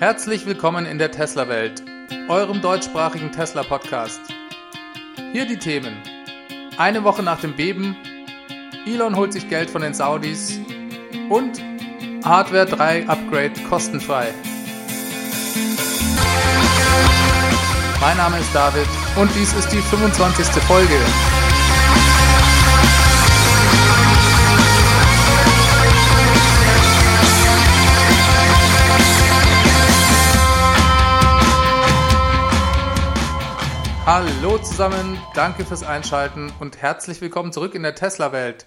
Herzlich willkommen in der Tesla-Welt, eurem deutschsprachigen Tesla-Podcast. Hier die Themen. Eine Woche nach dem Beben, Elon holt sich Geld von den Saudis und Hardware 3 Upgrade kostenfrei. Mein Name ist David und dies ist die 25. Folge. Hallo zusammen, danke fürs Einschalten und herzlich willkommen zurück in der Tesla-Welt.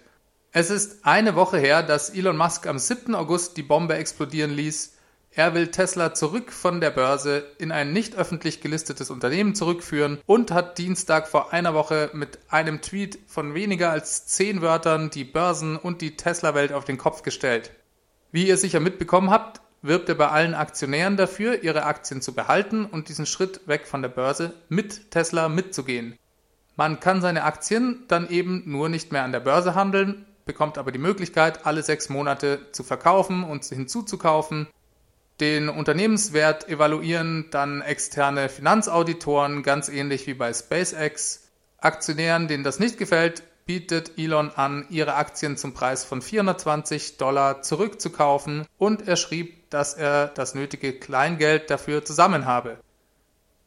Es ist eine Woche her, dass Elon Musk am 7. August die Bombe explodieren ließ. Er will Tesla zurück von der Börse in ein nicht öffentlich gelistetes Unternehmen zurückführen und hat Dienstag vor einer Woche mit einem Tweet von weniger als zehn Wörtern die Börsen und die Tesla-Welt auf den Kopf gestellt. Wie ihr sicher mitbekommen habt, wirbt er bei allen Aktionären dafür, ihre Aktien zu behalten und diesen Schritt weg von der Börse mit Tesla mitzugehen. Man kann seine Aktien dann eben nur nicht mehr an der Börse handeln, bekommt aber die Möglichkeit, alle sechs Monate zu verkaufen und hinzuzukaufen. Den Unternehmenswert evaluieren dann externe Finanzauditoren, ganz ähnlich wie bei SpaceX. Aktionären, denen das nicht gefällt, bietet Elon an, ihre Aktien zum Preis von 420 Dollar zurückzukaufen und er schrieb, dass er das nötige Kleingeld dafür zusammen habe.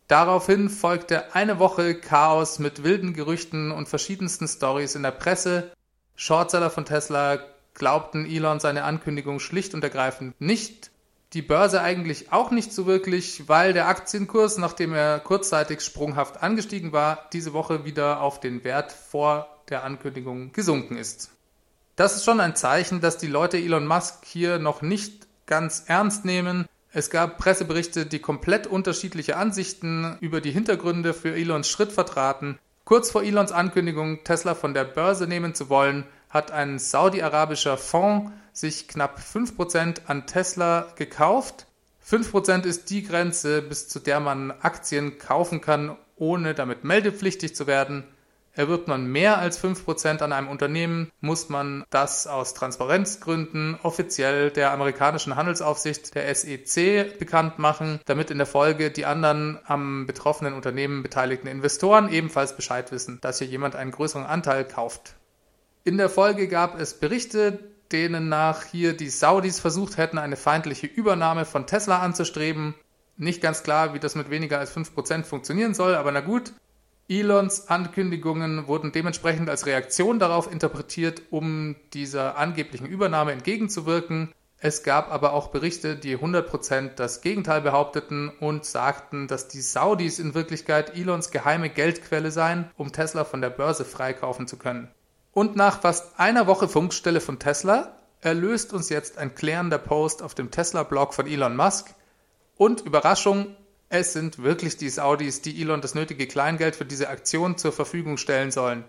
Daraufhin folgte eine Woche Chaos mit wilden Gerüchten und verschiedensten Stories in der Presse. Shortseller von Tesla glaubten Elon seine Ankündigung schlicht und ergreifend nicht. Die Börse eigentlich auch nicht so wirklich, weil der Aktienkurs, nachdem er kurzzeitig sprunghaft angestiegen war, diese Woche wieder auf den Wert vor der Ankündigung gesunken ist. Das ist schon ein Zeichen, dass die Leute Elon Musk hier noch nicht ganz ernst nehmen. Es gab Presseberichte, die komplett unterschiedliche Ansichten über die Hintergründe für Elons Schritt vertraten. Kurz vor Elons Ankündigung, Tesla von der Börse nehmen zu wollen, hat ein saudi-arabischer Fonds sich knapp 5% an Tesla gekauft. 5% ist die Grenze, bis zu der man Aktien kaufen kann, ohne damit meldepflichtig zu werden. Erwirbt man mehr als 5% an einem Unternehmen, muss man das aus Transparenzgründen offiziell der amerikanischen Handelsaufsicht, der SEC, bekannt machen, damit in der Folge die anderen am betroffenen Unternehmen beteiligten Investoren ebenfalls Bescheid wissen, dass hier jemand einen größeren Anteil kauft. In der Folge gab es Berichte, denen nach hier die Saudis versucht hätten, eine feindliche Übernahme von Tesla anzustreben. Nicht ganz klar, wie das mit weniger als 5% funktionieren soll, aber na gut. Elons Ankündigungen wurden dementsprechend als Reaktion darauf interpretiert, um dieser angeblichen Übernahme entgegenzuwirken. Es gab aber auch Berichte, die 100% das Gegenteil behaupteten und sagten, dass die Saudis in Wirklichkeit Elons geheime Geldquelle seien, um Tesla von der Börse freikaufen zu können. Und nach fast einer Woche Funkstelle von Tesla erlöst uns jetzt ein klärender Post auf dem Tesla-Blog von Elon Musk. Und Überraschung, es sind wirklich die Saudis, die Elon das nötige Kleingeld für diese Aktion zur Verfügung stellen sollen.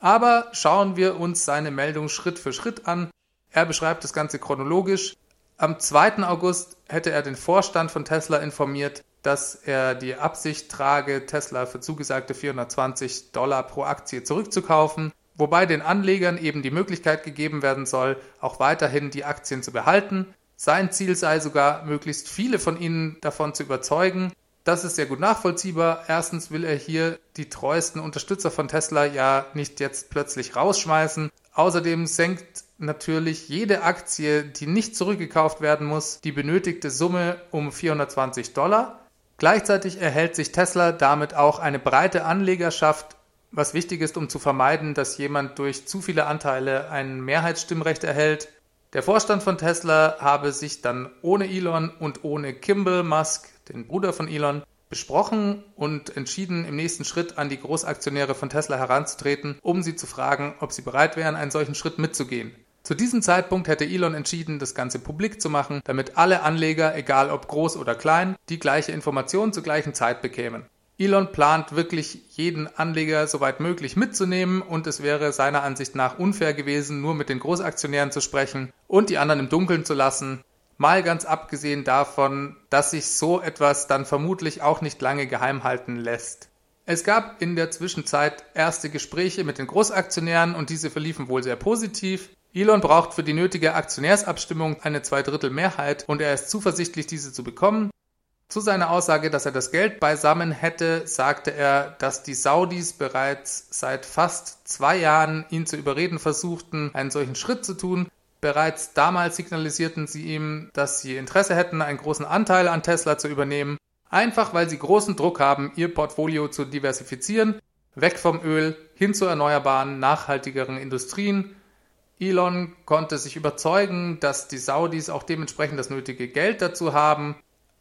Aber schauen wir uns seine Meldung Schritt für Schritt an. Er beschreibt das Ganze chronologisch. Am 2. August hätte er den Vorstand von Tesla informiert, dass er die Absicht trage, Tesla für zugesagte 420 Dollar pro Aktie zurückzukaufen, wobei den Anlegern eben die Möglichkeit gegeben werden soll, auch weiterhin die Aktien zu behalten. Sein Ziel sei sogar, möglichst viele von ihnen davon zu überzeugen. Das ist sehr gut nachvollziehbar. Erstens will er hier die treuesten Unterstützer von Tesla ja nicht jetzt plötzlich rausschmeißen. Außerdem senkt natürlich jede Aktie, die nicht zurückgekauft werden muss, die benötigte Summe um 420 Dollar. Gleichzeitig erhält sich Tesla damit auch eine breite Anlegerschaft, was wichtig ist, um zu vermeiden, dass jemand durch zu viele Anteile ein Mehrheitsstimmrecht erhält. Der Vorstand von Tesla habe sich dann ohne Elon und ohne Kimball Musk, den Bruder von Elon, besprochen und entschieden, im nächsten Schritt an die Großaktionäre von Tesla heranzutreten, um sie zu fragen, ob sie bereit wären, einen solchen Schritt mitzugehen. Zu diesem Zeitpunkt hätte Elon entschieden, das Ganze publik zu machen, damit alle Anleger, egal ob groß oder klein, die gleiche Information zur gleichen Zeit bekämen. Elon plant wirklich jeden Anleger soweit möglich mitzunehmen und es wäre seiner Ansicht nach unfair gewesen, nur mit den Großaktionären zu sprechen und die anderen im Dunkeln zu lassen. Mal ganz abgesehen davon, dass sich so etwas dann vermutlich auch nicht lange geheim halten lässt. Es gab in der Zwischenzeit erste Gespräche mit den Großaktionären und diese verliefen wohl sehr positiv. Elon braucht für die nötige Aktionärsabstimmung eine Zweidrittelmehrheit und er ist zuversichtlich, diese zu bekommen. Zu seiner Aussage, dass er das Geld beisammen hätte, sagte er, dass die Saudis bereits seit fast zwei Jahren ihn zu überreden versuchten, einen solchen Schritt zu tun. Bereits damals signalisierten sie ihm, dass sie Interesse hätten, einen großen Anteil an Tesla zu übernehmen, einfach weil sie großen Druck haben, ihr Portfolio zu diversifizieren, weg vom Öl hin zu erneuerbaren, nachhaltigeren Industrien. Elon konnte sich überzeugen, dass die Saudis auch dementsprechend das nötige Geld dazu haben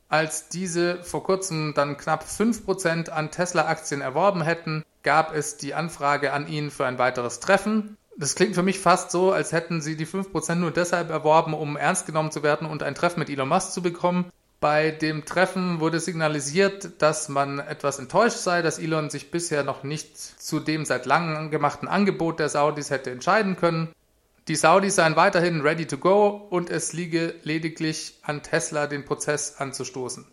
als diese vor kurzem dann knapp 5% an Tesla-Aktien erworben hätten, gab es die Anfrage an ihn für ein weiteres Treffen. Das klingt für mich fast so, als hätten sie die 5% nur deshalb erworben, um ernst genommen zu werden und ein Treffen mit Elon Musk zu bekommen. Bei dem Treffen wurde signalisiert, dass man etwas enttäuscht sei, dass Elon sich bisher noch nicht zu dem seit langem gemachten Angebot der Saudis hätte entscheiden können. Die Saudis seien weiterhin ready to go und es liege lediglich an Tesla, den Prozess anzustoßen.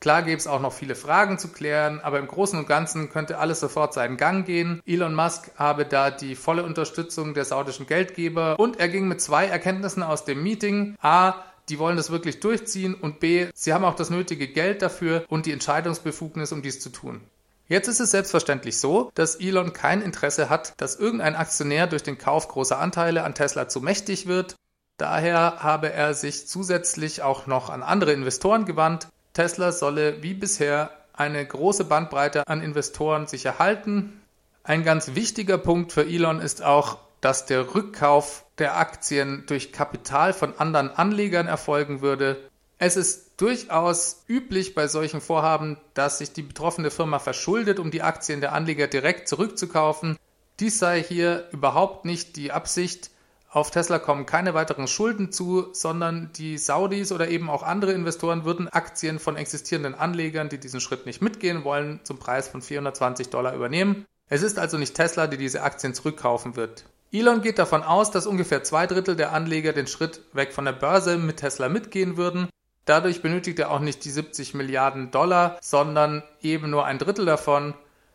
Klar gäbe es auch noch viele Fragen zu klären, aber im Großen und Ganzen könnte alles sofort seinen Gang gehen. Elon Musk habe da die volle Unterstützung der saudischen Geldgeber und er ging mit zwei Erkenntnissen aus dem Meeting. A, die wollen das wirklich durchziehen und B, sie haben auch das nötige Geld dafür und die Entscheidungsbefugnis, um dies zu tun. Jetzt ist es selbstverständlich so, dass Elon kein Interesse hat, dass irgendein Aktionär durch den Kauf großer Anteile an Tesla zu mächtig wird. Daher habe er sich zusätzlich auch noch an andere Investoren gewandt. Tesla solle wie bisher eine große Bandbreite an Investoren sich erhalten. Ein ganz wichtiger Punkt für Elon ist auch, dass der Rückkauf der Aktien durch Kapital von anderen Anlegern erfolgen würde. Es ist durchaus üblich bei solchen Vorhaben, dass sich die betroffene Firma verschuldet, um die Aktien der Anleger direkt zurückzukaufen. Dies sei hier überhaupt nicht die Absicht. Auf Tesla kommen keine weiteren Schulden zu, sondern die Saudis oder eben auch andere Investoren würden Aktien von existierenden Anlegern, die diesen Schritt nicht mitgehen wollen, zum Preis von 420 Dollar übernehmen. Es ist also nicht Tesla, die diese Aktien zurückkaufen wird. Elon geht davon aus, dass ungefähr zwei Drittel der Anleger den Schritt weg von der Börse mit Tesla mitgehen würden. Dadurch benötigt er auch nicht die 70 Milliarden Dollar, sondern eben nur ein Drittel davon.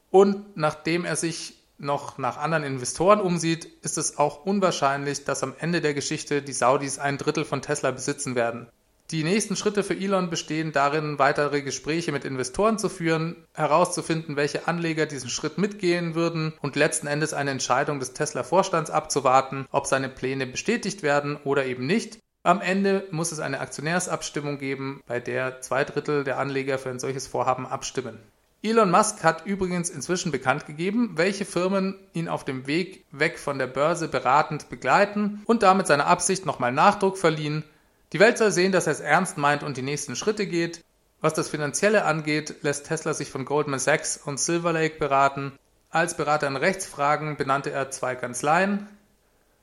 Und nachdem er sich noch nach anderen Investoren umsieht, ist es auch unwahrscheinlich, dass am Ende der Geschichte die Saudis ein Drittel von Tesla besitzen werden. Die nächsten Schritte für Elon bestehen darin, weitere Gespräche mit Investoren zu führen, herauszufinden, welche Anleger diesen Schritt mitgehen würden und letzten Endes eine Entscheidung des Tesla-Vorstands abzuwarten, ob seine Pläne bestätigt werden oder eben nicht. Am Ende muss es eine Aktionärsabstimmung geben, bei der zwei Drittel der Anleger für ein solches Vorhaben abstimmen. Elon Musk hat übrigens inzwischen bekannt gegeben, welche Firmen ihn auf dem Weg weg von der Börse beratend begleiten und damit seiner Absicht nochmal Nachdruck verliehen. Die Welt soll sehen, dass er es ernst meint und die nächsten Schritte geht. Was das Finanzielle angeht, lässt Tesla sich von Goldman Sachs und Silver Lake beraten. Als Berater in Rechtsfragen benannte er zwei Kanzleien.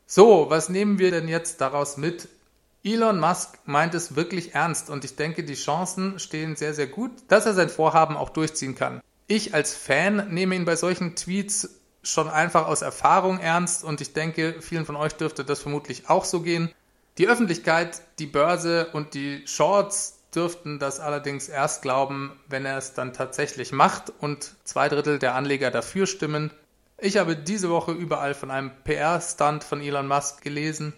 So, was nehmen wir denn jetzt daraus mit? Elon Musk meint es wirklich ernst und ich denke, die Chancen stehen sehr, sehr gut, dass er sein Vorhaben auch durchziehen kann. Ich als Fan nehme ihn bei solchen Tweets schon einfach aus Erfahrung ernst und ich denke, vielen von euch dürfte das vermutlich auch so gehen. Die Öffentlichkeit, die Börse und die Shorts dürften das allerdings erst glauben, wenn er es dann tatsächlich macht und zwei Drittel der Anleger dafür stimmen. Ich habe diese Woche überall von einem PR-Stunt von Elon Musk gelesen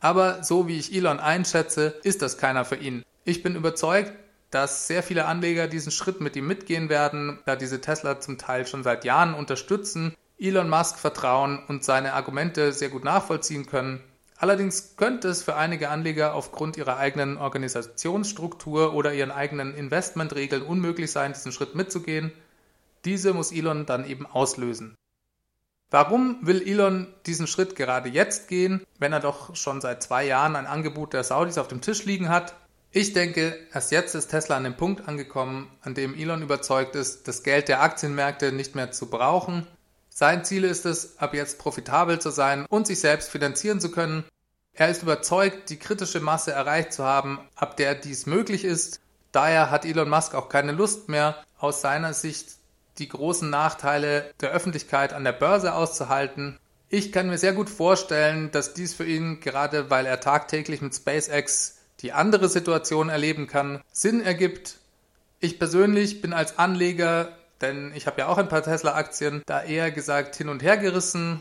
aber so wie ich Elon einschätze, ist das keiner für ihn. Ich bin überzeugt, dass sehr viele Anleger diesen Schritt mit ihm mitgehen werden, da diese Tesla zum Teil schon seit Jahren unterstützen, Elon Musk vertrauen und seine Argumente sehr gut nachvollziehen können. Allerdings könnte es für einige Anleger aufgrund ihrer eigenen Organisationsstruktur oder ihren eigenen Investmentregeln unmöglich sein, diesen Schritt mitzugehen. Diese muss Elon dann eben auslösen. Warum will Elon diesen Schritt gerade jetzt gehen, wenn er doch schon seit zwei Jahren ein Angebot der Saudis auf dem Tisch liegen hat? Ich denke, erst jetzt ist Tesla an dem Punkt angekommen, an dem Elon überzeugt ist, das Geld der Aktienmärkte nicht mehr zu brauchen. Sein Ziel ist es, ab jetzt profitabel zu sein und sich selbst finanzieren zu können. Er ist überzeugt, die kritische Masse erreicht zu haben, ab der dies möglich ist. Daher hat Elon Musk auch keine Lust mehr, aus seiner Sicht die großen Nachteile der Öffentlichkeit an der Börse auszuhalten. Ich kann mir sehr gut vorstellen, dass dies für ihn, gerade weil er tagtäglich mit SpaceX die andere Situation erleben kann, Sinn ergibt. Ich persönlich bin als Anleger, denn ich habe ja auch ein paar Tesla-Aktien, da eher gesagt hin und her gerissen.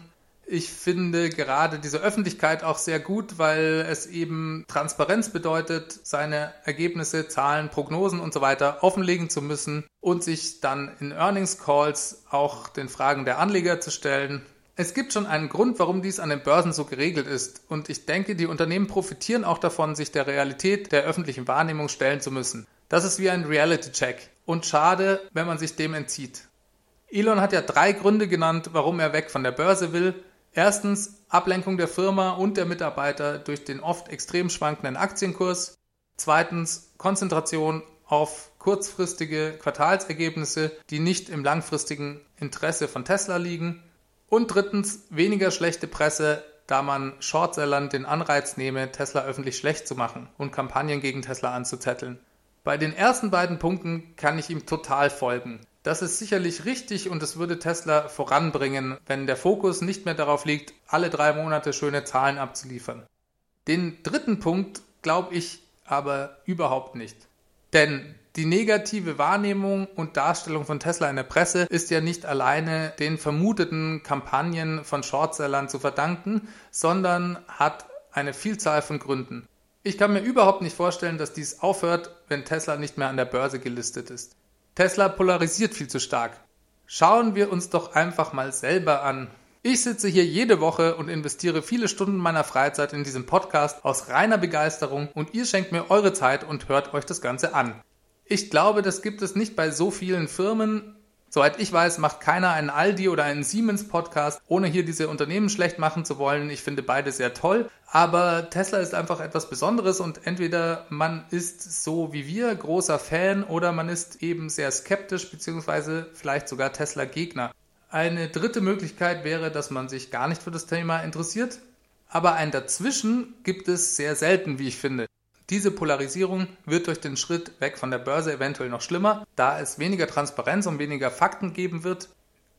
Ich finde gerade diese Öffentlichkeit auch sehr gut, weil es eben Transparenz bedeutet, seine Ergebnisse, Zahlen, Prognosen und so weiter offenlegen zu müssen und sich dann in Earnings Calls auch den Fragen der Anleger zu stellen. Es gibt schon einen Grund, warum dies an den Börsen so geregelt ist. Und ich denke, die Unternehmen profitieren auch davon, sich der Realität der öffentlichen Wahrnehmung stellen zu müssen. Das ist wie ein Reality-Check. Und schade, wenn man sich dem entzieht. Elon hat ja drei Gründe genannt, warum er weg von der Börse will. Erstens Ablenkung der Firma und der Mitarbeiter durch den oft extrem schwankenden Aktienkurs. Zweitens Konzentration auf kurzfristige Quartalsergebnisse, die nicht im langfristigen Interesse von Tesla liegen. Und drittens weniger schlechte Presse, da man Shortsellern den Anreiz nehme, Tesla öffentlich schlecht zu machen und Kampagnen gegen Tesla anzuzetteln. Bei den ersten beiden Punkten kann ich ihm total folgen. Das ist sicherlich richtig und es würde Tesla voranbringen, wenn der Fokus nicht mehr darauf liegt, alle drei Monate schöne Zahlen abzuliefern. Den dritten Punkt glaube ich aber überhaupt nicht. Denn die negative Wahrnehmung und Darstellung von Tesla in der Presse ist ja nicht alleine den vermuteten Kampagnen von Shortsellern zu verdanken, sondern hat eine Vielzahl von Gründen. Ich kann mir überhaupt nicht vorstellen, dass dies aufhört, wenn Tesla nicht mehr an der Börse gelistet ist. Tesla polarisiert viel zu stark. Schauen wir uns doch einfach mal selber an. Ich sitze hier jede Woche und investiere viele Stunden meiner Freizeit in diesem Podcast aus reiner Begeisterung und ihr schenkt mir eure Zeit und hört euch das Ganze an. Ich glaube, das gibt es nicht bei so vielen Firmen. Soweit ich weiß, macht keiner einen Aldi oder einen Siemens Podcast, ohne hier diese Unternehmen schlecht machen zu wollen. Ich finde beide sehr toll. Aber Tesla ist einfach etwas Besonderes und entweder man ist so wie wir großer Fan oder man ist eben sehr skeptisch beziehungsweise vielleicht sogar Tesla Gegner. Eine dritte Möglichkeit wäre, dass man sich gar nicht für das Thema interessiert. Aber ein Dazwischen gibt es sehr selten, wie ich finde. Diese Polarisierung wird durch den Schritt weg von der Börse eventuell noch schlimmer, da es weniger Transparenz und weniger Fakten geben wird.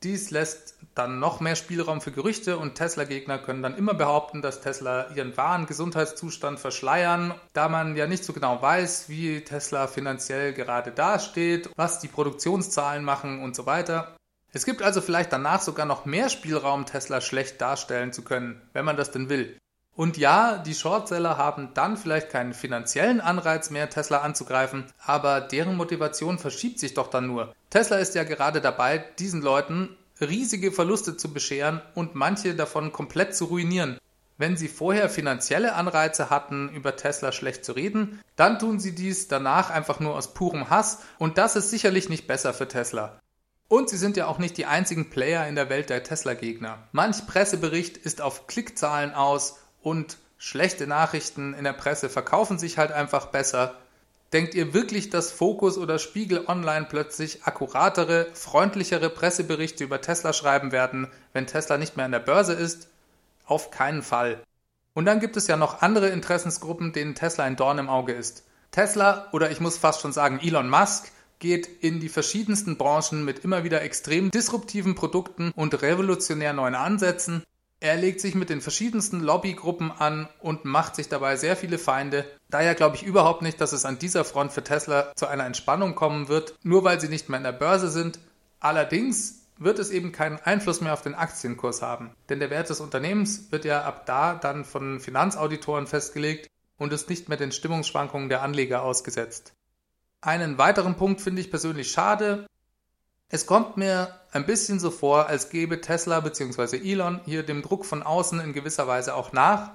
Dies lässt dann noch mehr Spielraum für Gerüchte und Tesla-Gegner können dann immer behaupten, dass Tesla ihren wahren Gesundheitszustand verschleiern, da man ja nicht so genau weiß, wie Tesla finanziell gerade dasteht, was die Produktionszahlen machen und so weiter. Es gibt also vielleicht danach sogar noch mehr Spielraum, Tesla schlecht darstellen zu können, wenn man das denn will. Und ja, die Shortseller haben dann vielleicht keinen finanziellen Anreiz mehr, Tesla anzugreifen, aber deren Motivation verschiebt sich doch dann nur. Tesla ist ja gerade dabei, diesen Leuten riesige Verluste zu bescheren und manche davon komplett zu ruinieren. Wenn sie vorher finanzielle Anreize hatten, über Tesla schlecht zu reden, dann tun sie dies danach einfach nur aus purem Hass und das ist sicherlich nicht besser für Tesla. Und sie sind ja auch nicht die einzigen Player in der Welt der Tesla-Gegner. Manch Pressebericht ist auf Klickzahlen aus und schlechte Nachrichten in der Presse verkaufen sich halt einfach besser. Denkt ihr wirklich, dass Focus oder Spiegel Online plötzlich akkuratere, freundlichere Presseberichte über Tesla schreiben werden, wenn Tesla nicht mehr an der Börse ist? Auf keinen Fall. Und dann gibt es ja noch andere Interessensgruppen, denen Tesla ein Dorn im Auge ist. Tesla oder ich muss fast schon sagen Elon Musk geht in die verschiedensten Branchen mit immer wieder extrem disruptiven Produkten und revolutionär neuen Ansätzen er legt sich mit den verschiedensten Lobbygruppen an und macht sich dabei sehr viele Feinde. Daher glaube ich überhaupt nicht, dass es an dieser Front für Tesla zu einer Entspannung kommen wird, nur weil sie nicht mehr in der Börse sind. Allerdings wird es eben keinen Einfluss mehr auf den Aktienkurs haben, denn der Wert des Unternehmens wird ja ab da dann von Finanzauditoren festgelegt und ist nicht mehr den Stimmungsschwankungen der Anleger ausgesetzt. Einen weiteren Punkt finde ich persönlich schade. Es kommt mir ein bisschen so vor, als gebe Tesla bzw. Elon hier dem Druck von außen in gewisser Weise auch nach,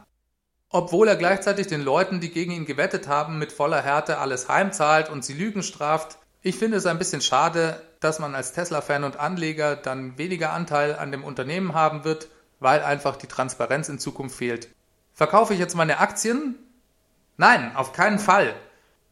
obwohl er gleichzeitig den Leuten, die gegen ihn gewettet haben, mit voller Härte alles heimzahlt und sie Lügen straft. Ich finde es ein bisschen schade, dass man als Tesla-Fan und Anleger dann weniger Anteil an dem Unternehmen haben wird, weil einfach die Transparenz in Zukunft fehlt. Verkaufe ich jetzt meine Aktien? Nein, auf keinen Fall.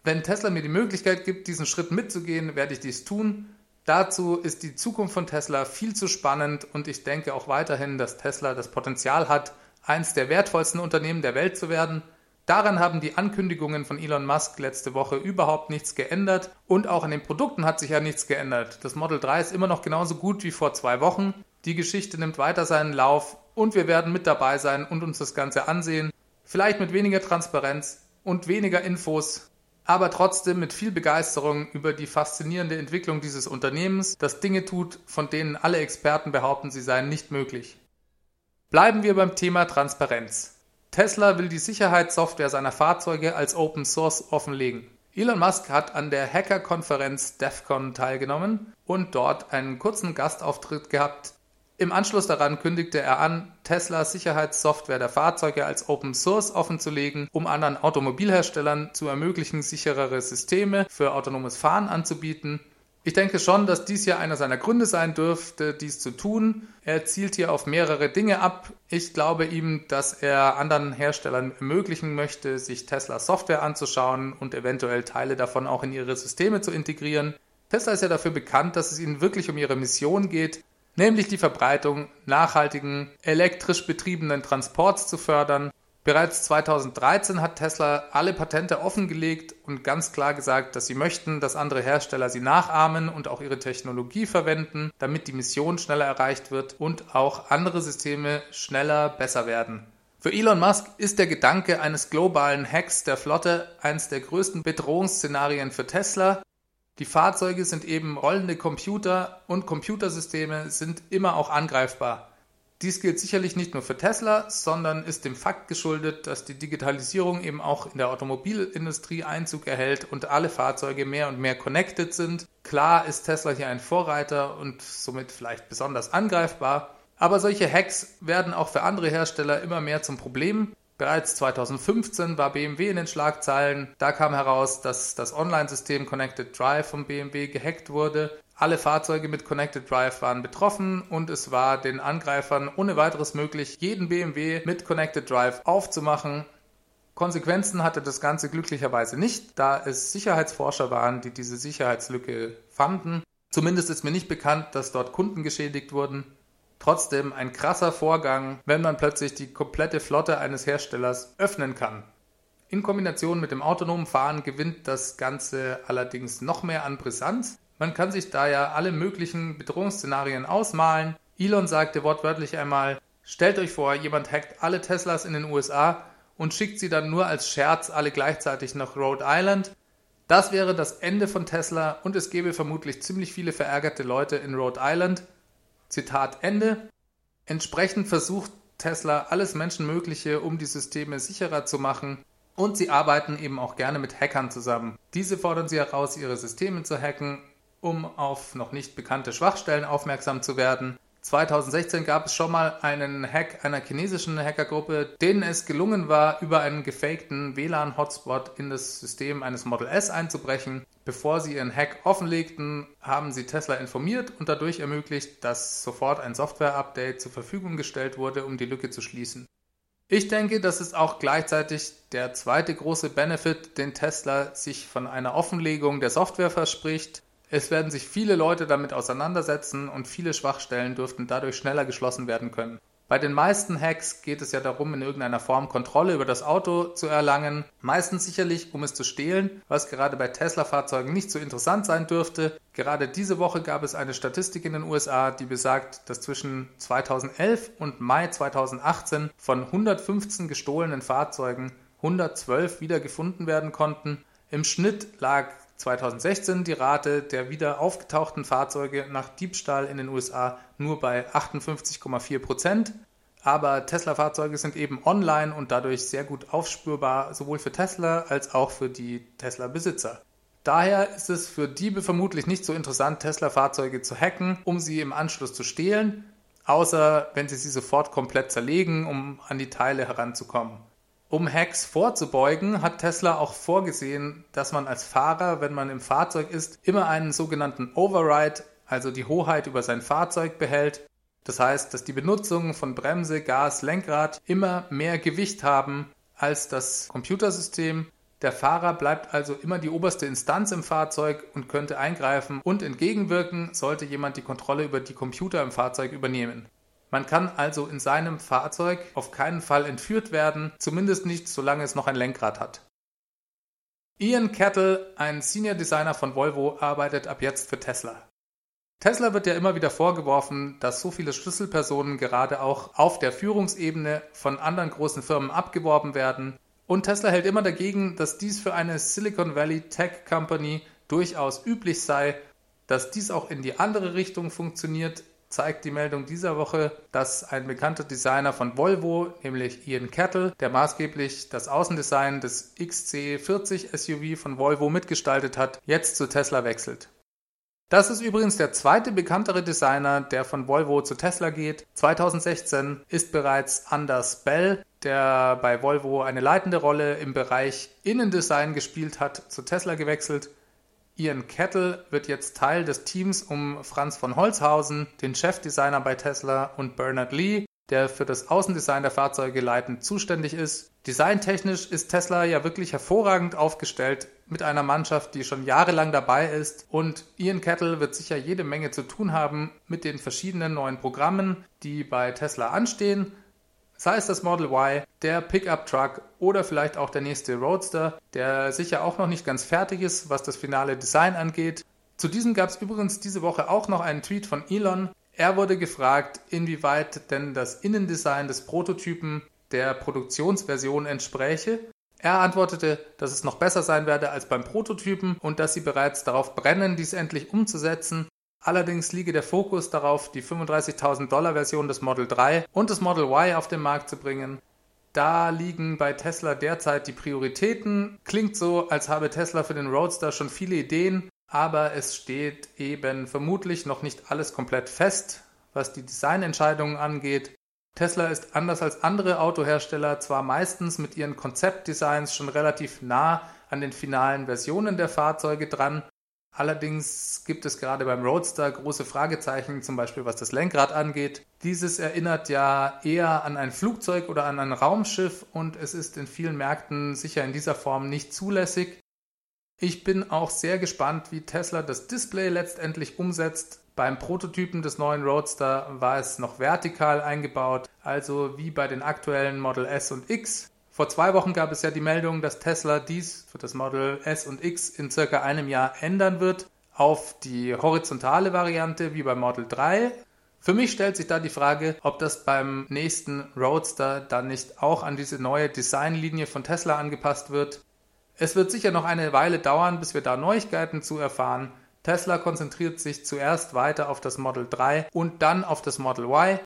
Wenn Tesla mir die Möglichkeit gibt, diesen Schritt mitzugehen, werde ich dies tun. Dazu ist die Zukunft von Tesla viel zu spannend und ich denke auch weiterhin, dass Tesla das Potenzial hat, eines der wertvollsten Unternehmen der Welt zu werden. Daran haben die Ankündigungen von Elon Musk letzte Woche überhaupt nichts geändert und auch an den Produkten hat sich ja nichts geändert. Das Model 3 ist immer noch genauso gut wie vor zwei Wochen. Die Geschichte nimmt weiter seinen Lauf und wir werden mit dabei sein und uns das Ganze ansehen. Vielleicht mit weniger Transparenz und weniger Infos, aber trotzdem mit viel Begeisterung über die faszinierende Entwicklung dieses Unternehmens, das Dinge tut, von denen alle Experten behaupten, sie seien nicht möglich. Bleiben wir beim Thema Transparenz. Tesla will die Sicherheitssoftware seiner Fahrzeuge als Open Source offenlegen. Elon Musk hat an der Hacker-Konferenz DEFCON teilgenommen und dort einen kurzen Gastauftritt gehabt. Im Anschluss daran kündigte er an, Teslas Sicherheitssoftware der Fahrzeuge als Open Source offenzulegen, um anderen Automobilherstellern zu ermöglichen, sicherere Systeme für autonomes Fahren anzubieten ich denke schon, dass dies hier einer seiner Gründe sein dürfte, dies zu tun. Er zielt hier auf mehrere Dinge ab. Ich glaube ihm, dass er anderen Herstellern ermöglichen möchte, sich Tesla Software anzuschauen und eventuell Teile davon auch in ihre Systeme zu integrieren. Tesla ist ja dafür bekannt, dass es ihnen wirklich um ihre Mission geht, nämlich die Verbreitung nachhaltigen, elektrisch betriebenen Transports zu fördern Bereits 2013 hat Tesla alle Patente offengelegt und ganz klar gesagt, dass sie möchten, dass andere Hersteller sie nachahmen und auch ihre Technologie verwenden, damit die Mission schneller erreicht wird und auch andere Systeme schneller besser werden. Für Elon Musk ist der Gedanke eines globalen Hacks der Flotte eines der größten Bedrohungsszenarien für Tesla. Die Fahrzeuge sind eben rollende Computer und Computersysteme sind immer auch angreifbar. Dies gilt sicherlich nicht nur für Tesla, sondern ist dem Fakt geschuldet, dass die Digitalisierung eben auch in der Automobilindustrie Einzug erhält und alle Fahrzeuge mehr und mehr connected sind. Klar ist Tesla hier ein Vorreiter und somit vielleicht besonders angreifbar, aber solche Hacks werden auch für andere Hersteller immer mehr zum Problem. Bereits 2015 war BMW in den Schlagzeilen. Da kam heraus, dass das Online-System Connected Drive von BMW gehackt wurde. Alle Fahrzeuge mit Connected Drive waren betroffen und es war den Angreifern ohne weiteres möglich, jeden BMW mit Connected Drive aufzumachen. Konsequenzen hatte das Ganze glücklicherweise nicht, da es Sicherheitsforscher waren, die diese Sicherheitslücke fanden. Zumindest ist mir nicht bekannt, dass dort Kunden geschädigt wurden. Trotzdem ein krasser Vorgang, wenn man plötzlich die komplette Flotte eines Herstellers öffnen kann. In Kombination mit dem autonomen Fahren gewinnt das Ganze allerdings noch mehr an Brisanz. Man kann sich da ja alle möglichen Bedrohungsszenarien ausmalen. Elon sagte wortwörtlich einmal, stellt euch vor, jemand hackt alle Teslas in den USA und schickt sie dann nur als Scherz alle gleichzeitig nach Rhode Island. Das wäre das Ende von Tesla und es gäbe vermutlich ziemlich viele verärgerte Leute in Rhode Island. Zitat Ende. Entsprechend versucht Tesla alles Menschenmögliche, um die Systeme sicherer zu machen. Und sie arbeiten eben auch gerne mit Hackern zusammen. Diese fordern sie heraus, ihre Systeme zu hacken um auf noch nicht bekannte Schwachstellen aufmerksam zu werden. 2016 gab es schon mal einen Hack einer chinesischen Hackergruppe, denen es gelungen war, über einen gefakten WLAN-Hotspot in das System eines Model S einzubrechen. Bevor sie ihren Hack offenlegten, haben sie Tesla informiert und dadurch ermöglicht, dass sofort ein Software-Update zur Verfügung gestellt wurde, um die Lücke zu schließen. Ich denke, das ist auch gleichzeitig der zweite große Benefit, den Tesla sich von einer Offenlegung der Software verspricht. Es werden sich viele Leute damit auseinandersetzen und viele Schwachstellen dürften dadurch schneller geschlossen werden können. Bei den meisten Hacks geht es ja darum, in irgendeiner Form Kontrolle über das Auto zu erlangen, meistens sicherlich, um es zu stehlen, was gerade bei Tesla-Fahrzeugen nicht so interessant sein dürfte. Gerade diese Woche gab es eine Statistik in den USA, die besagt, dass zwischen 2011 und Mai 2018 von 115 gestohlenen Fahrzeugen 112 wieder gefunden werden konnten. Im Schnitt lag 2016 die Rate der wieder aufgetauchten Fahrzeuge nach Diebstahl in den USA nur bei 58,4 Prozent. Aber Tesla-Fahrzeuge sind eben online und dadurch sehr gut aufspürbar, sowohl für Tesla als auch für die Tesla-Besitzer. Daher ist es für Diebe vermutlich nicht so interessant, Tesla-Fahrzeuge zu hacken, um sie im Anschluss zu stehlen, außer wenn sie sie sofort komplett zerlegen, um an die Teile heranzukommen. Um Hacks vorzubeugen, hat Tesla auch vorgesehen, dass man als Fahrer, wenn man im Fahrzeug ist, immer einen sogenannten Override, also die Hoheit über sein Fahrzeug behält. Das heißt, dass die Benutzung von Bremse, Gas, Lenkrad immer mehr Gewicht haben als das Computersystem. Der Fahrer bleibt also immer die oberste Instanz im Fahrzeug und könnte eingreifen und entgegenwirken, sollte jemand die Kontrolle über die Computer im Fahrzeug übernehmen. Man kann also in seinem Fahrzeug auf keinen Fall entführt werden, zumindest nicht, solange es noch ein Lenkrad hat. Ian Kettle, ein Senior Designer von Volvo, arbeitet ab jetzt für Tesla. Tesla wird ja immer wieder vorgeworfen, dass so viele Schlüsselpersonen gerade auch auf der Führungsebene von anderen großen Firmen abgeworben werden. Und Tesla hält immer dagegen, dass dies für eine Silicon Valley Tech Company durchaus üblich sei, dass dies auch in die andere Richtung funktioniert, zeigt die Meldung dieser Woche, dass ein bekannter Designer von Volvo, nämlich Ian Kettle, der maßgeblich das Außendesign des XC40 SUV von Volvo mitgestaltet hat, jetzt zu Tesla wechselt. Das ist übrigens der zweite bekanntere Designer, der von Volvo zu Tesla geht. 2016 ist bereits Anders Bell, der bei Volvo eine leitende Rolle im Bereich Innendesign gespielt hat, zu Tesla gewechselt. Ian Kettle wird jetzt Teil des Teams um Franz von Holzhausen, den Chefdesigner bei Tesla, und Bernard Lee, der für das Außendesign der Fahrzeuge leitend zuständig ist. Designtechnisch ist Tesla ja wirklich hervorragend aufgestellt mit einer Mannschaft, die schon jahrelang dabei ist und Ian Kettle wird sicher jede Menge zu tun haben mit den verschiedenen neuen Programmen, die bei Tesla anstehen sei es das Model Y, der Pickup Truck oder vielleicht auch der nächste Roadster, der sicher auch noch nicht ganz fertig ist, was das finale Design angeht. Zu diesem gab es übrigens diese Woche auch noch einen Tweet von Elon. Er wurde gefragt, inwieweit denn das Innendesign des Prototypen der Produktionsversion entspräche. Er antwortete, dass es noch besser sein werde als beim Prototypen und dass sie bereits darauf brennen, dies endlich umzusetzen. Allerdings liege der Fokus darauf, die 35.000 Dollar Version des Model 3 und des Model Y auf den Markt zu bringen. Da liegen bei Tesla derzeit die Prioritäten. Klingt so, als habe Tesla für den Roadster schon viele Ideen, aber es steht eben vermutlich noch nicht alles komplett fest, was die Designentscheidungen angeht. Tesla ist anders als andere Autohersteller zwar meistens mit ihren Konzeptdesigns schon relativ nah an den finalen Versionen der Fahrzeuge dran, Allerdings gibt es gerade beim Roadster große Fragezeichen, zum Beispiel was das Lenkrad angeht. Dieses erinnert ja eher an ein Flugzeug oder an ein Raumschiff und es ist in vielen Märkten sicher in dieser Form nicht zulässig. Ich bin auch sehr gespannt, wie Tesla das Display letztendlich umsetzt. Beim Prototypen des neuen Roadster war es noch vertikal eingebaut, also wie bei den aktuellen Model S und X. Vor zwei Wochen gab es ja die Meldung, dass Tesla dies für das Model S und X in circa einem Jahr ändern wird auf die horizontale Variante wie beim Model 3. Für mich stellt sich da die Frage, ob das beim nächsten Roadster dann nicht auch an diese neue Designlinie von Tesla angepasst wird. Es wird sicher noch eine Weile dauern, bis wir da Neuigkeiten zu erfahren. Tesla konzentriert sich zuerst weiter auf das Model 3 und dann auf das Model Y.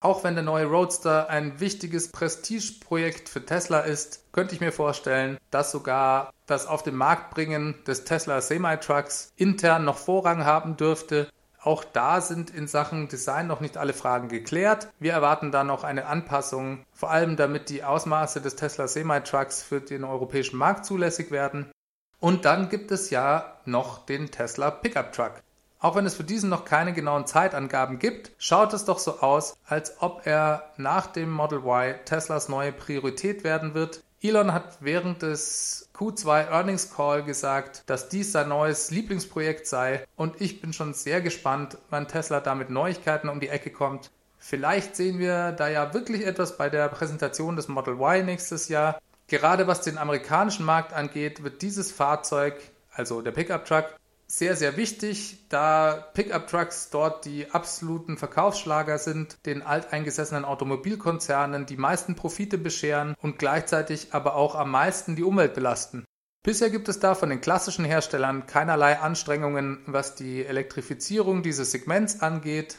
Auch wenn der neue Roadster ein wichtiges Prestigeprojekt für Tesla ist, könnte ich mir vorstellen, dass sogar das auf den Markt bringen des Tesla Semi-Trucks intern noch Vorrang haben dürfte. Auch da sind in Sachen Design noch nicht alle Fragen geklärt. Wir erwarten da noch eine Anpassung, vor allem damit die Ausmaße des Tesla Semi-Trucks für den europäischen Markt zulässig werden. Und dann gibt es ja noch den Tesla Pickup Truck. Auch wenn es für diesen noch keine genauen Zeitangaben gibt, schaut es doch so aus, als ob er nach dem Model Y Teslas neue Priorität werden wird. Elon hat während des Q2 Earnings Call gesagt, dass dies sein neues Lieblingsprojekt sei und ich bin schon sehr gespannt, wann Tesla damit Neuigkeiten um die Ecke kommt. Vielleicht sehen wir da ja wirklich etwas bei der Präsentation des Model Y nächstes Jahr. Gerade was den amerikanischen Markt angeht, wird dieses Fahrzeug, also der Pickup Truck, sehr, sehr wichtig, da Pickup-Trucks dort die absoluten Verkaufsschlager sind, den alteingesessenen Automobilkonzernen die meisten Profite bescheren und gleichzeitig aber auch am meisten die Umwelt belasten. Bisher gibt es da von den klassischen Herstellern keinerlei Anstrengungen, was die Elektrifizierung dieses Segments angeht.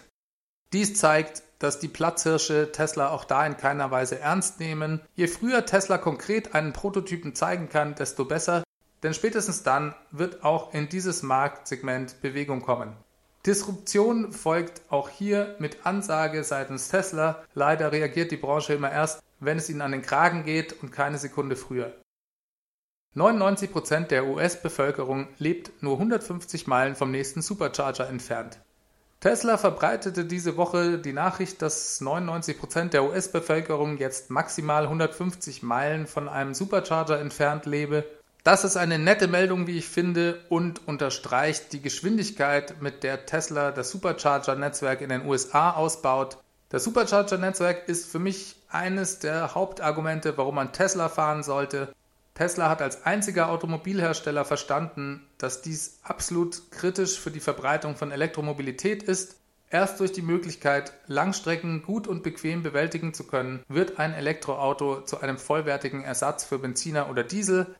Dies zeigt, dass die Platzhirsche Tesla auch da in keiner Weise ernst nehmen. Je früher Tesla konkret einen Prototypen zeigen kann, desto besser, denn spätestens dann wird auch in dieses Marktsegment Bewegung kommen. Disruption folgt auch hier mit Ansage seitens Tesla. Leider reagiert die Branche immer erst, wenn es ihnen an den Kragen geht und keine Sekunde früher. 99% der US-Bevölkerung lebt nur 150 Meilen vom nächsten Supercharger entfernt. Tesla verbreitete diese Woche die Nachricht, dass 99% der US-Bevölkerung jetzt maximal 150 Meilen von einem Supercharger entfernt lebe das ist eine nette Meldung, wie ich finde, und unterstreicht die Geschwindigkeit, mit der Tesla das Supercharger-Netzwerk in den USA ausbaut. Das Supercharger-Netzwerk ist für mich eines der Hauptargumente, warum man Tesla fahren sollte. Tesla hat als einziger Automobilhersteller verstanden, dass dies absolut kritisch für die Verbreitung von Elektromobilität ist. Erst durch die Möglichkeit, Langstrecken gut und bequem bewältigen zu können, wird ein Elektroauto zu einem vollwertigen Ersatz für Benziner oder Diesel.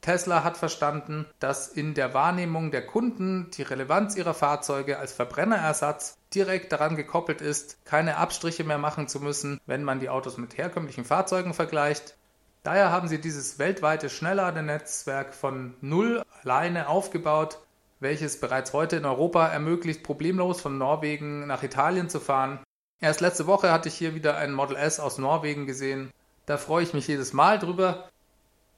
Tesla hat verstanden, dass in der Wahrnehmung der Kunden die Relevanz ihrer Fahrzeuge als Verbrennerersatz direkt daran gekoppelt ist, keine Abstriche mehr machen zu müssen, wenn man die Autos mit herkömmlichen Fahrzeugen vergleicht. Daher haben sie dieses weltweite Schnellladenetzwerk von Null alleine aufgebaut, welches bereits heute in Europa ermöglicht, problemlos von Norwegen nach Italien zu fahren. Erst letzte Woche hatte ich hier wieder ein Model S aus Norwegen gesehen. Da freue ich mich jedes Mal drüber.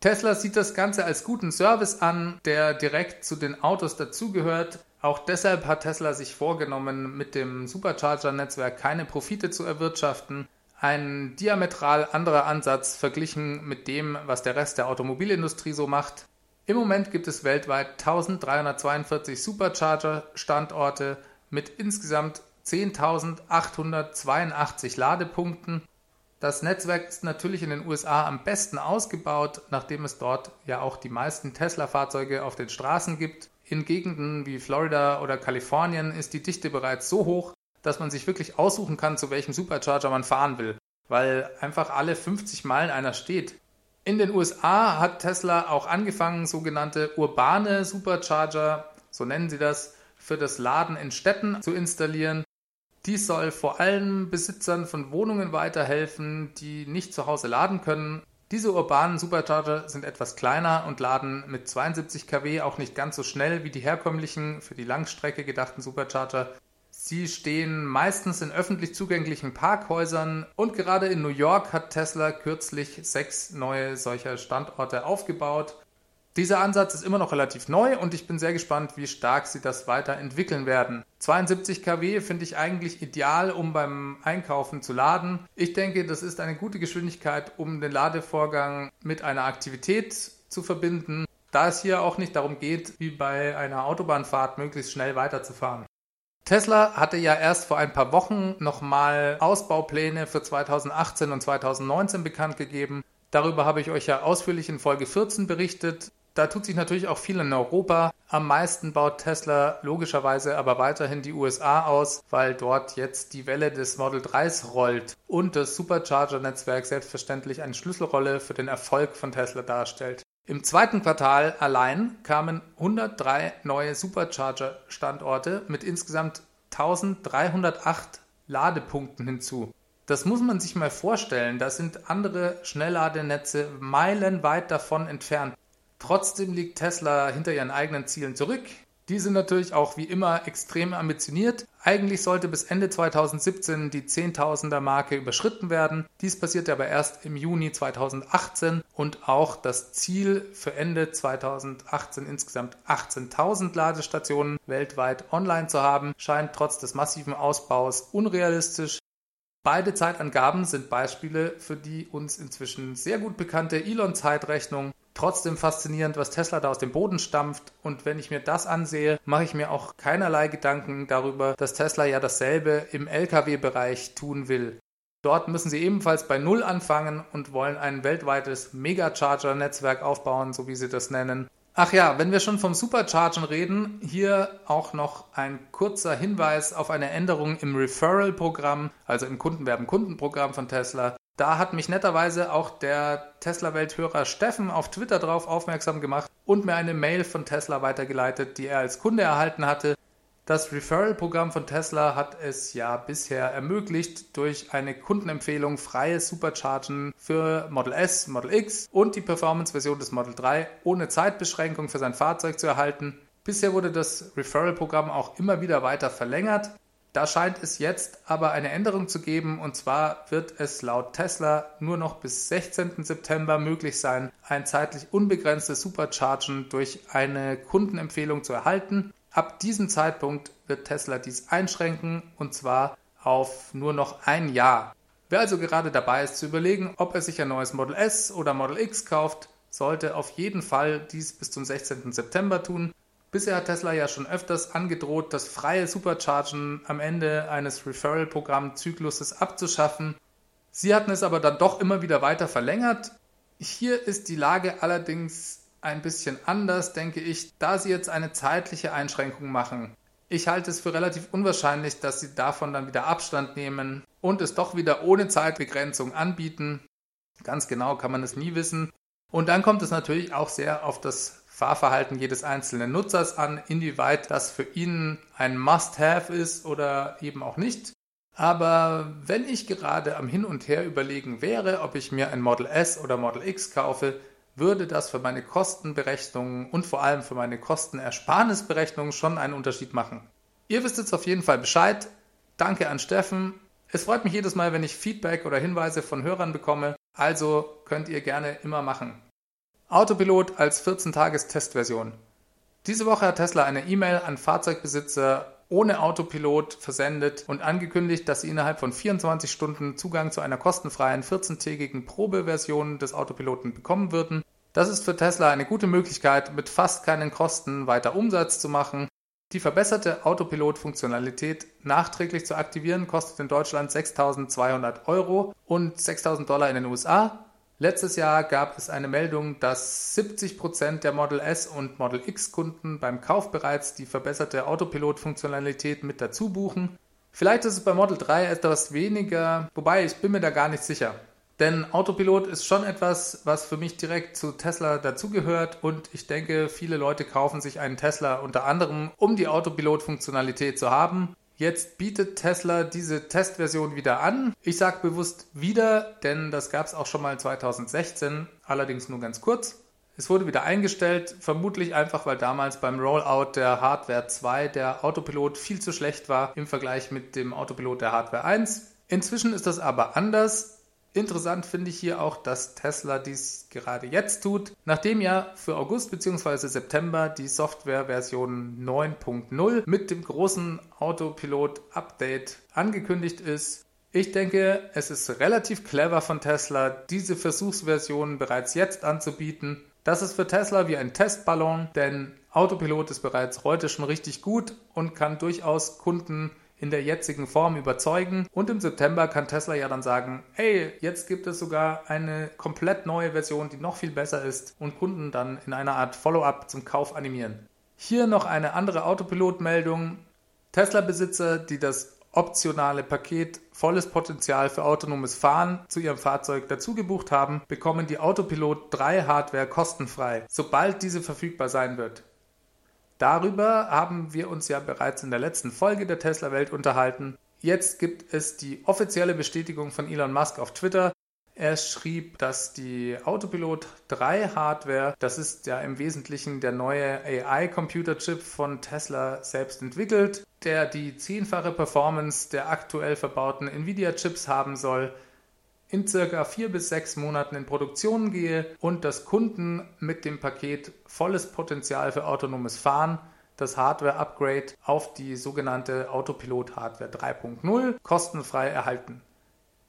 Tesla sieht das Ganze als guten Service an, der direkt zu den Autos dazugehört. Auch deshalb hat Tesla sich vorgenommen, mit dem Supercharger-Netzwerk keine Profite zu erwirtschaften. Ein diametral anderer Ansatz verglichen mit dem, was der Rest der Automobilindustrie so macht. Im Moment gibt es weltweit 1342 Supercharger-Standorte mit insgesamt 10.882 Ladepunkten. Das Netzwerk ist natürlich in den USA am besten ausgebaut, nachdem es dort ja auch die meisten Tesla-Fahrzeuge auf den Straßen gibt. In Gegenden wie Florida oder Kalifornien ist die Dichte bereits so hoch, dass man sich wirklich aussuchen kann, zu welchem Supercharger man fahren will, weil einfach alle 50 Meilen einer steht. In den USA hat Tesla auch angefangen, sogenannte urbane Supercharger, so nennen sie das, für das Laden in Städten zu installieren. Dies soll vor allem Besitzern von Wohnungen weiterhelfen, die nicht zu Hause laden können. Diese urbanen Supercharger sind etwas kleiner und laden mit 72 kW auch nicht ganz so schnell wie die herkömmlichen für die Langstrecke gedachten Supercharger. Sie stehen meistens in öffentlich zugänglichen Parkhäusern und gerade in New York hat Tesla kürzlich sechs neue solcher Standorte aufgebaut. Dieser Ansatz ist immer noch relativ neu und ich bin sehr gespannt, wie stark sie das weiterentwickeln werden. 72 kW finde ich eigentlich ideal, um beim Einkaufen zu laden. Ich denke, das ist eine gute Geschwindigkeit, um den Ladevorgang mit einer Aktivität zu verbinden, da es hier auch nicht darum geht, wie bei einer Autobahnfahrt möglichst schnell weiterzufahren. Tesla hatte ja erst vor ein paar Wochen nochmal Ausbaupläne für 2018 und 2019 bekannt gegeben. Darüber habe ich euch ja ausführlich in Folge 14 berichtet. Da tut sich natürlich auch viel in Europa. Am meisten baut Tesla logischerweise aber weiterhin die USA aus, weil dort jetzt die Welle des Model 3s rollt und das Supercharger-Netzwerk selbstverständlich eine Schlüsselrolle für den Erfolg von Tesla darstellt. Im zweiten Quartal allein kamen 103 neue Supercharger-Standorte mit insgesamt 1308 Ladepunkten hinzu. Das muss man sich mal vorstellen, da sind andere Schnellladenetze meilenweit davon entfernt. Trotzdem liegt Tesla hinter ihren eigenen Zielen zurück. Die sind natürlich auch wie immer extrem ambitioniert. Eigentlich sollte bis Ende 2017 die 10.000er Marke überschritten werden. Dies passierte aber erst im Juni 2018 und auch das Ziel für Ende 2018 insgesamt 18.000 Ladestationen weltweit online zu haben, scheint trotz des massiven Ausbaus unrealistisch. Beide Zeitangaben sind Beispiele für die uns inzwischen sehr gut bekannte Elon-Zeitrechnung. Trotzdem faszinierend, was Tesla da aus dem Boden stampft. Und wenn ich mir das ansehe, mache ich mir auch keinerlei Gedanken darüber, dass Tesla ja dasselbe im Lkw-Bereich tun will. Dort müssen sie ebenfalls bei Null anfangen und wollen ein weltweites Megacharger-Netzwerk aufbauen, so wie sie das nennen. Ach ja, wenn wir schon vom Superchargen reden, hier auch noch ein kurzer Hinweis auf eine Änderung im Referral-Programm, also im Kundenwerben-Kundenprogramm von Tesla. Da hat mich netterweise auch der Tesla-Welthörer Steffen auf Twitter darauf aufmerksam gemacht und mir eine Mail von Tesla weitergeleitet, die er als Kunde erhalten hatte. Das Referral-Programm von Tesla hat es ja bisher ermöglicht, durch eine Kundenempfehlung freies Superchargen für Model S, Model X und die Performance-Version des Model 3 ohne Zeitbeschränkung für sein Fahrzeug zu erhalten. Bisher wurde das Referral-Programm auch immer wieder weiter verlängert. Da scheint es jetzt aber eine Änderung zu geben und zwar wird es laut Tesla nur noch bis 16. September möglich sein, ein zeitlich unbegrenztes Superchargen durch eine Kundenempfehlung zu erhalten. Ab diesem Zeitpunkt wird Tesla dies einschränken und zwar auf nur noch ein Jahr. Wer also gerade dabei ist zu überlegen, ob er sich ein neues Model S oder Model X kauft, sollte auf jeden Fall dies bis zum 16. September tun. Bisher hat Tesla ja schon öfters angedroht, das freie Superchargen am Ende eines Referral-Programm-Zykluses abzuschaffen. Sie hatten es aber dann doch immer wieder weiter verlängert. Hier ist die Lage allerdings ein bisschen anders, denke ich, da sie jetzt eine zeitliche Einschränkung machen. Ich halte es für relativ unwahrscheinlich, dass sie davon dann wieder Abstand nehmen und es doch wieder ohne Zeitbegrenzung anbieten. Ganz genau kann man es nie wissen. Und dann kommt es natürlich auch sehr auf das Fahrverhalten jedes einzelnen Nutzers an, inwieweit das für ihn ein Must-Have ist oder eben auch nicht. Aber wenn ich gerade am Hin und Her überlegen wäre, ob ich mir ein Model S oder Model X kaufe, würde das für meine Kostenberechnungen und vor allem für meine Kostenersparnisberechnungen schon einen Unterschied machen. Ihr wisst jetzt auf jeden Fall Bescheid. Danke an Steffen. Es freut mich jedes Mal, wenn ich Feedback oder Hinweise von Hörern bekomme. Also könnt ihr gerne immer machen. Autopilot als 14-Tages-Testversion. Diese Woche hat Tesla eine E-Mail an Fahrzeugbesitzer ohne Autopilot versendet und angekündigt, dass sie innerhalb von 24 Stunden Zugang zu einer kostenfreien 14-tägigen Probeversion des Autopiloten bekommen würden. Das ist für Tesla eine gute Möglichkeit, mit fast keinen Kosten weiter Umsatz zu machen. Die verbesserte Autopilot-Funktionalität nachträglich zu aktivieren kostet in Deutschland 6.200 Euro und 6.000 Dollar in den USA. Letztes Jahr gab es eine Meldung, dass 70% der Model S und Model X Kunden beim Kauf bereits die verbesserte Autopilot-Funktionalität mit dazu buchen. Vielleicht ist es bei Model 3 etwas weniger, wobei ich bin mir da gar nicht sicher. Denn Autopilot ist schon etwas, was für mich direkt zu Tesla dazugehört und ich denke, viele Leute kaufen sich einen Tesla unter anderem, um die Autopilot-Funktionalität zu haben. Jetzt bietet Tesla diese Testversion wieder an. Ich sage bewusst wieder, denn das gab es auch schon mal 2016, allerdings nur ganz kurz. Es wurde wieder eingestellt, vermutlich einfach, weil damals beim Rollout der Hardware 2 der Autopilot viel zu schlecht war im Vergleich mit dem Autopilot der Hardware 1. Inzwischen ist das aber anders. Interessant finde ich hier auch, dass Tesla dies gerade jetzt tut, nachdem ja für August bzw. September die Softwareversion 9.0 mit dem großen Autopilot-Update angekündigt ist. Ich denke, es ist relativ clever von Tesla, diese Versuchsversion bereits jetzt anzubieten. Das ist für Tesla wie ein Testballon, denn Autopilot ist bereits heute schon richtig gut und kann durchaus Kunden in der jetzigen Form überzeugen. Und im September kann Tesla ja dann sagen, hey, jetzt gibt es sogar eine komplett neue Version, die noch viel besser ist und Kunden dann in einer Art Follow-up zum Kauf animieren. Hier noch eine andere Autopilot-Meldung. Tesla-Besitzer, die das optionale Paket volles Potenzial für autonomes Fahren zu ihrem Fahrzeug dazu gebucht haben, bekommen die Autopilot 3 Hardware kostenfrei, sobald diese verfügbar sein wird. Darüber haben wir uns ja bereits in der letzten Folge der Tesla Welt unterhalten. Jetzt gibt es die offizielle Bestätigung von Elon Musk auf Twitter. Er schrieb, dass die Autopilot 3 Hardware, das ist ja im Wesentlichen der neue AI-Computerchip von Tesla selbst entwickelt, der die zehnfache Performance der aktuell verbauten Nvidia-Chips haben soll, in circa vier bis sechs Monaten in Produktion gehe und dass Kunden mit dem Paket volles Potenzial für autonomes Fahren das Hardware-Upgrade auf die sogenannte Autopilot Hardware 3.0 kostenfrei erhalten.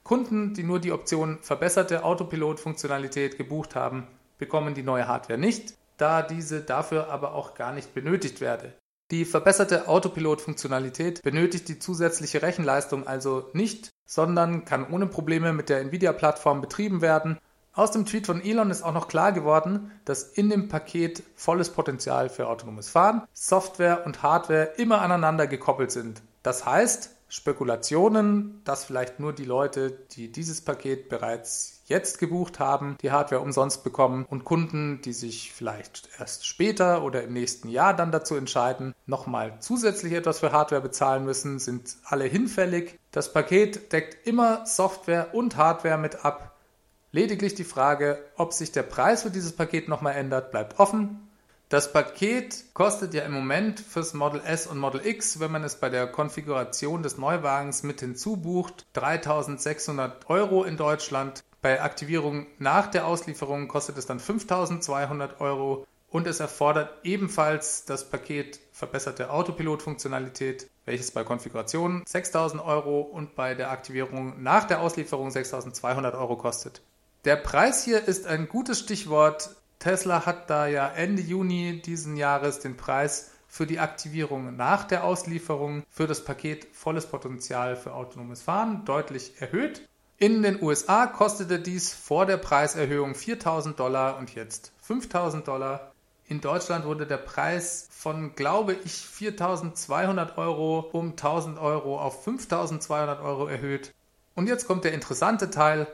Kunden, die nur die Option verbesserte Autopilot-Funktionalität gebucht haben, bekommen die neue Hardware nicht, da diese dafür aber auch gar nicht benötigt werde. Die verbesserte Autopilot-Funktionalität benötigt die zusätzliche Rechenleistung also nicht, sondern kann ohne Probleme mit der Nvidia-Plattform betrieben werden. Aus dem Tweet von Elon ist auch noch klar geworden, dass in dem Paket volles Potenzial für autonomes Fahren, Software und Hardware immer aneinander gekoppelt sind. Das heißt, Spekulationen, dass vielleicht nur die Leute, die dieses Paket bereits jetzt gebucht haben, die Hardware umsonst bekommen und Kunden, die sich vielleicht erst später oder im nächsten Jahr dann dazu entscheiden, nochmal zusätzlich etwas für Hardware bezahlen müssen, sind alle hinfällig. Das Paket deckt immer Software und Hardware mit ab. Lediglich die Frage, ob sich der Preis für dieses Paket nochmal ändert, bleibt offen. Das Paket kostet ja im Moment fürs Model S und Model X, wenn man es bei der Konfiguration des Neuwagens mit hinzubucht, 3600 Euro in Deutschland. Bei Aktivierung nach der Auslieferung kostet es dann 5200 Euro und es erfordert ebenfalls das Paket verbesserte Autopilot-Funktionalität, welches bei Konfiguration 6000 Euro und bei der Aktivierung nach der Auslieferung 6200 Euro kostet. Der Preis hier ist ein gutes Stichwort, Tesla hat da ja Ende Juni diesen Jahres den Preis für die Aktivierung nach der Auslieferung für das Paket volles Potenzial für autonomes Fahren deutlich erhöht. In den USA kostete dies vor der Preiserhöhung 4000 Dollar und jetzt 5000 Dollar. In Deutschland wurde der Preis von, glaube ich, 4200 Euro um 1000 Euro auf 5200 Euro erhöht. Und jetzt kommt der interessante Teil.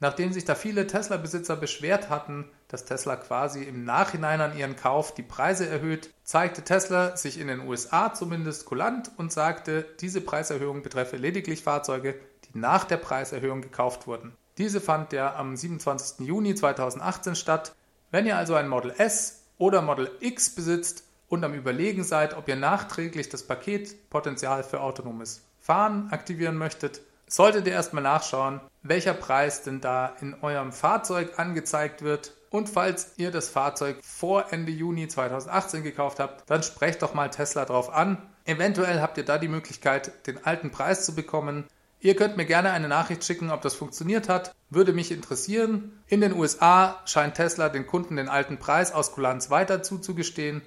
Nachdem sich da viele Tesla-Besitzer beschwert hatten, dass Tesla quasi im Nachhinein an ihren Kauf die Preise erhöht, zeigte Tesla sich in den USA zumindest kulant und sagte, diese Preiserhöhung betreffe lediglich Fahrzeuge, die nach der Preiserhöhung gekauft wurden. Diese fand ja am 27. Juni 2018 statt. Wenn ihr also ein Model S oder Model X besitzt und am Überlegen seid, ob ihr nachträglich das Paket Potenzial für autonomes Fahren aktivieren möchtet, solltet ihr erstmal nachschauen, welcher Preis denn da in eurem Fahrzeug angezeigt wird. Und falls ihr das Fahrzeug vor Ende Juni 2018 gekauft habt, dann sprecht doch mal Tesla drauf an. Eventuell habt ihr da die Möglichkeit, den alten Preis zu bekommen. Ihr könnt mir gerne eine Nachricht schicken, ob das funktioniert hat. Würde mich interessieren. In den USA scheint Tesla den Kunden den alten Preis aus Kulanz weiter zuzugestehen.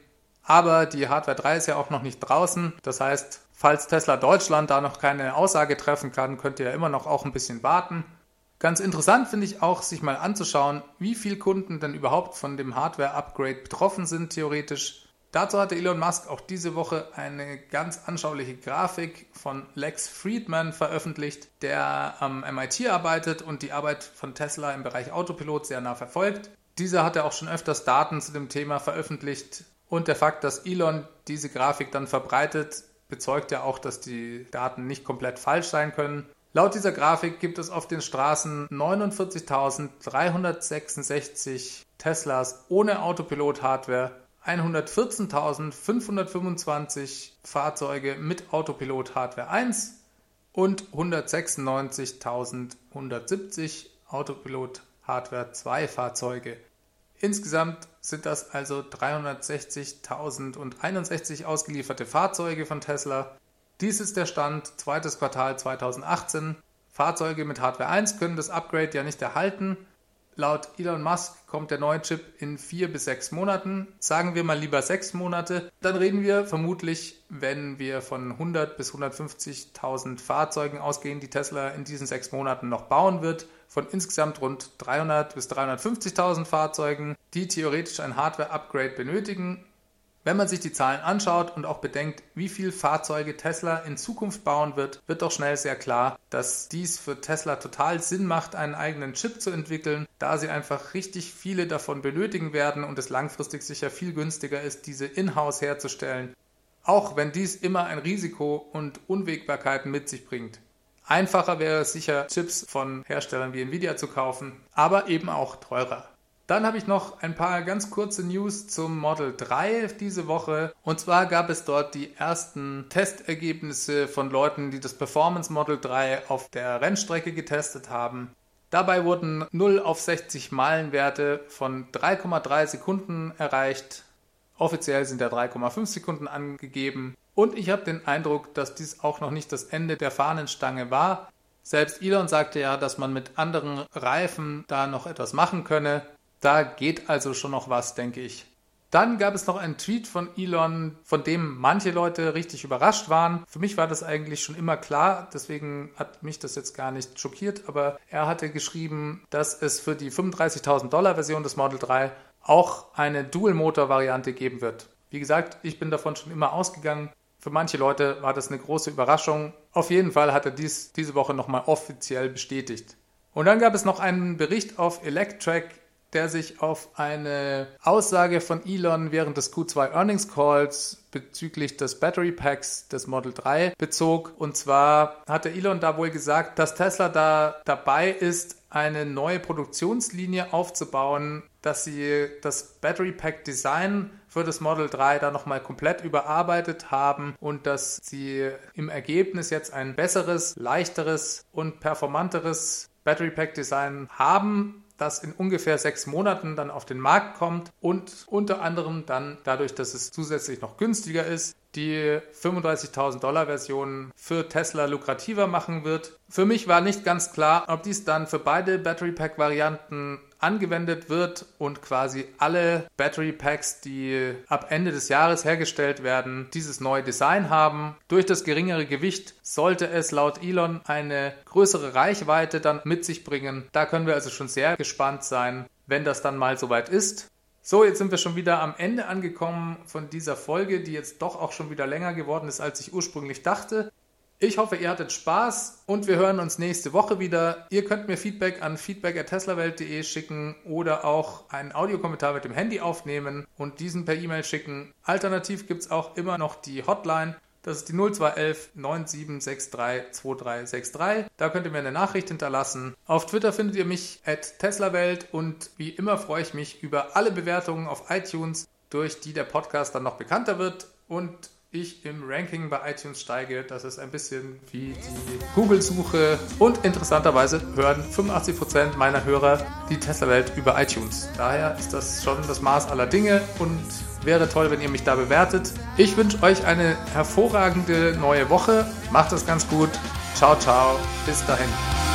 Aber die Hardware 3 ist ja auch noch nicht draußen. Das heißt, falls Tesla Deutschland da noch keine Aussage treffen kann, könnt ihr ja immer noch auch ein bisschen warten. Ganz interessant finde ich auch, sich mal anzuschauen, wie viele Kunden denn überhaupt von dem Hardware-Upgrade betroffen sind, theoretisch. Dazu hatte Elon Musk auch diese Woche eine ganz anschauliche Grafik von Lex Friedman veröffentlicht, der am MIT arbeitet und die Arbeit von Tesla im Bereich Autopilot sehr nah verfolgt. Dieser hatte auch schon öfters Daten zu dem Thema veröffentlicht, und der Fakt, dass Elon diese Grafik dann verbreitet, bezeugt ja auch, dass die Daten nicht komplett falsch sein können. Laut dieser Grafik gibt es auf den Straßen 49.366 Teslas ohne Autopilot-Hardware, 114.525 Fahrzeuge mit Autopilot-Hardware 1 und 196.170 Autopilot-Hardware 2 Fahrzeuge. Insgesamt sind das also 360.061 ausgelieferte Fahrzeuge von Tesla. Dies ist der Stand zweites Quartal 2018. Fahrzeuge mit Hardware 1 können das Upgrade ja nicht erhalten. Laut Elon Musk kommt der neue Chip in vier bis sechs Monaten. Sagen wir mal lieber sechs Monate. Dann reden wir vermutlich, wenn wir von 100 bis 150.000 Fahrzeugen ausgehen, die Tesla in diesen sechs Monaten noch bauen wird, von insgesamt rund 300 bis 350.000 Fahrzeugen, die theoretisch ein Hardware-Upgrade benötigen. Wenn man sich die Zahlen anschaut und auch bedenkt, wie viele Fahrzeuge Tesla in Zukunft bauen wird, wird doch schnell sehr klar, dass dies für Tesla total Sinn macht, einen eigenen Chip zu entwickeln, da sie einfach richtig viele davon benötigen werden und es langfristig sicher viel günstiger ist, diese in-house herzustellen, auch wenn dies immer ein Risiko und Unwägbarkeiten mit sich bringt. Einfacher wäre es sicher, Chips von Herstellern wie Nvidia zu kaufen, aber eben auch teurer. Dann habe ich noch ein paar ganz kurze News zum Model 3 diese Woche. Und zwar gab es dort die ersten Testergebnisse von Leuten, die das Performance Model 3 auf der Rennstrecke getestet haben. Dabei wurden 0 auf 60 Meilenwerte von 3,3 Sekunden erreicht. Offiziell sind ja 3,5 Sekunden angegeben. Und ich habe den Eindruck, dass dies auch noch nicht das Ende der Fahnenstange war. Selbst Elon sagte ja, dass man mit anderen Reifen da noch etwas machen könne. Da geht also schon noch was, denke ich. Dann gab es noch einen Tweet von Elon, von dem manche Leute richtig überrascht waren. Für mich war das eigentlich schon immer klar, deswegen hat mich das jetzt gar nicht schockiert, aber er hatte geschrieben, dass es für die 35.000 Dollar Version des Model 3 auch eine Dual-Motor-Variante geben wird. Wie gesagt, ich bin davon schon immer ausgegangen. Für manche Leute war das eine große Überraschung. Auf jeden Fall hat er dies diese Woche nochmal offiziell bestätigt. Und dann gab es noch einen Bericht auf Electrack, der sich auf eine Aussage von Elon während des Q2 Earnings Calls bezüglich des Battery Packs des Model 3 bezog. Und zwar hatte Elon da wohl gesagt, dass Tesla da dabei ist, eine neue Produktionslinie aufzubauen, dass sie das Battery Pack Design für das Model 3 da nochmal komplett überarbeitet haben und dass sie im Ergebnis jetzt ein besseres, leichteres und performanteres Battery Pack Design haben, das in ungefähr sechs Monaten dann auf den Markt kommt und unter anderem dann dadurch, dass es zusätzlich noch günstiger ist, die 35.000 Dollar Version für Tesla lukrativer machen wird. Für mich war nicht ganz klar, ob dies dann für beide Battery Pack Varianten angewendet wird und quasi alle Battery Packs, die ab Ende des Jahres hergestellt werden, dieses neue Design haben. Durch das geringere Gewicht sollte es laut Elon eine größere Reichweite dann mit sich bringen. Da können wir also schon sehr gespannt sein, wenn das dann mal soweit ist. So, jetzt sind wir schon wieder am Ende angekommen von dieser Folge, die jetzt doch auch schon wieder länger geworden ist, als ich ursprünglich dachte. Ich hoffe, ihr hattet Spaß und wir hören uns nächste Woche wieder. Ihr könnt mir Feedback an feedback.teslawelt.de schicken oder auch einen Audiokommentar mit dem Handy aufnehmen und diesen per E-Mail schicken. Alternativ gibt es auch immer noch die Hotline. Das ist die 0211 9763 2363. Da könnt ihr mir eine Nachricht hinterlassen. Auf Twitter findet ihr mich at teslawelt und wie immer freue ich mich über alle Bewertungen auf iTunes, durch die der Podcast dann noch bekannter wird und ich im Ranking bei iTunes steige. Das ist ein bisschen wie die Google-Suche. Und interessanterweise hören 85% meiner Hörer die Tesla-Welt über iTunes. Daher ist das schon das Maß aller Dinge und wäre toll, wenn ihr mich da bewertet. Ich wünsche euch eine hervorragende neue Woche. Macht es ganz gut. Ciao, ciao. Bis dahin.